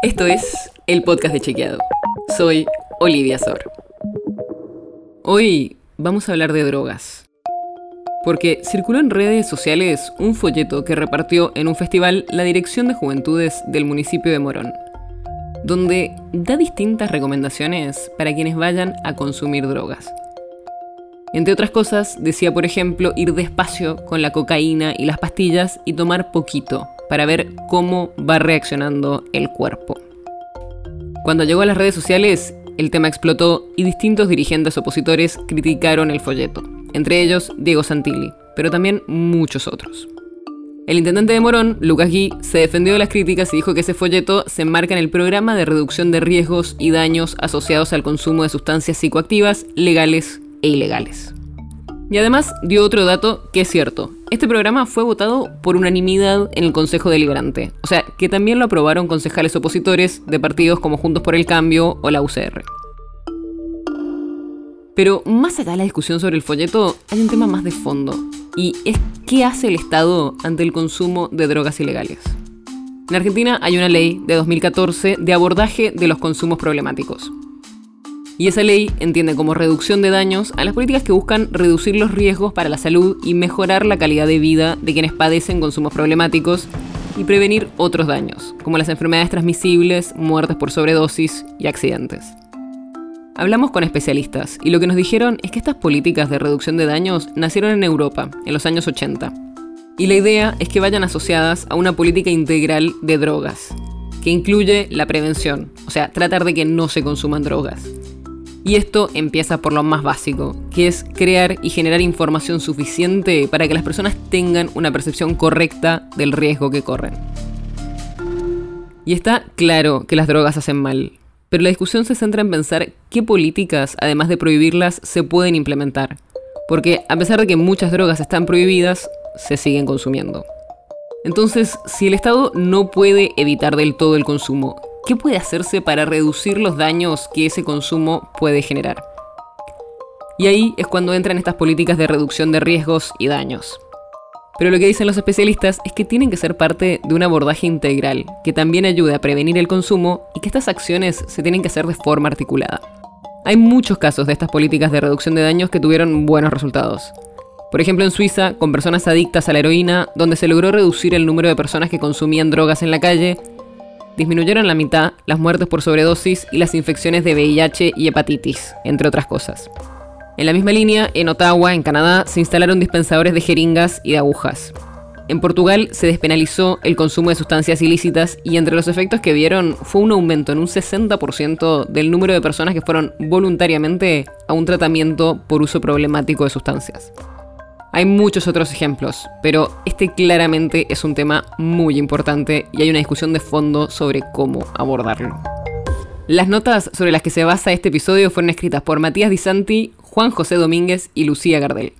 Esto es el podcast de Chequeado. Soy Olivia Sor. Hoy vamos a hablar de drogas. Porque circuló en redes sociales un folleto que repartió en un festival la Dirección de Juventudes del municipio de Morón, donde da distintas recomendaciones para quienes vayan a consumir drogas. Entre otras cosas, decía por ejemplo ir despacio con la cocaína y las pastillas y tomar poquito para ver cómo va reaccionando el cuerpo. Cuando llegó a las redes sociales, el tema explotó y distintos dirigentes opositores criticaron el folleto, entre ellos Diego Santilli, pero también muchos otros. El intendente de Morón, Lucas Gui, se defendió de las críticas y dijo que ese folleto se enmarca en el programa de reducción de riesgos y daños asociados al consumo de sustancias psicoactivas legales e ilegales. Y además dio otro dato que es cierto. Este programa fue votado por unanimidad en el Consejo Deliberante, o sea, que también lo aprobaron concejales opositores de partidos como Juntos por el Cambio o la UCR. Pero más allá de la discusión sobre el folleto, hay un tema más de fondo, y es qué hace el Estado ante el consumo de drogas ilegales. En Argentina hay una ley de 2014 de abordaje de los consumos problemáticos. Y esa ley entiende como reducción de daños a las políticas que buscan reducir los riesgos para la salud y mejorar la calidad de vida de quienes padecen consumos problemáticos y prevenir otros daños, como las enfermedades transmisibles, muertes por sobredosis y accidentes. Hablamos con especialistas y lo que nos dijeron es que estas políticas de reducción de daños nacieron en Europa en los años 80. Y la idea es que vayan asociadas a una política integral de drogas, que incluye la prevención, o sea, tratar de que no se consuman drogas y esto empieza por lo más básico, que es crear y generar información suficiente para que las personas tengan una percepción correcta del riesgo que corren. Y está claro que las drogas hacen mal, pero la discusión se centra en pensar qué políticas, además de prohibirlas, se pueden implementar. Porque a pesar de que muchas drogas están prohibidas, se siguen consumiendo. Entonces, si el Estado no puede evitar del todo el consumo, ¿Qué puede hacerse para reducir los daños que ese consumo puede generar? Y ahí es cuando entran estas políticas de reducción de riesgos y daños. Pero lo que dicen los especialistas es que tienen que ser parte de un abordaje integral, que también ayude a prevenir el consumo y que estas acciones se tienen que hacer de forma articulada. Hay muchos casos de estas políticas de reducción de daños que tuvieron buenos resultados. Por ejemplo, en Suiza, con personas adictas a la heroína, donde se logró reducir el número de personas que consumían drogas en la calle disminuyeron la mitad las muertes por sobredosis y las infecciones de VIH y hepatitis, entre otras cosas. En la misma línea, en Ottawa, en Canadá, se instalaron dispensadores de jeringas y de agujas. En Portugal se despenalizó el consumo de sustancias ilícitas y entre los efectos que vieron fue un aumento en un 60% del número de personas que fueron voluntariamente a un tratamiento por uso problemático de sustancias. Hay muchos otros ejemplos, pero este claramente es un tema muy importante y hay una discusión de fondo sobre cómo abordarlo. Las notas sobre las que se basa este episodio fueron escritas por Matías Di Santi, Juan José Domínguez y Lucía Gardel.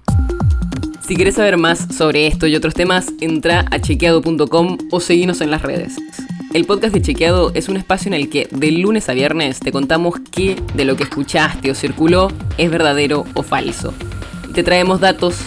Si quieres saber más sobre esto y otros temas, entra a chequeado.com o seguinos en las redes. El podcast de Chequeado es un espacio en el que de lunes a viernes te contamos qué de lo que escuchaste o circuló es verdadero o falso. Y te traemos datos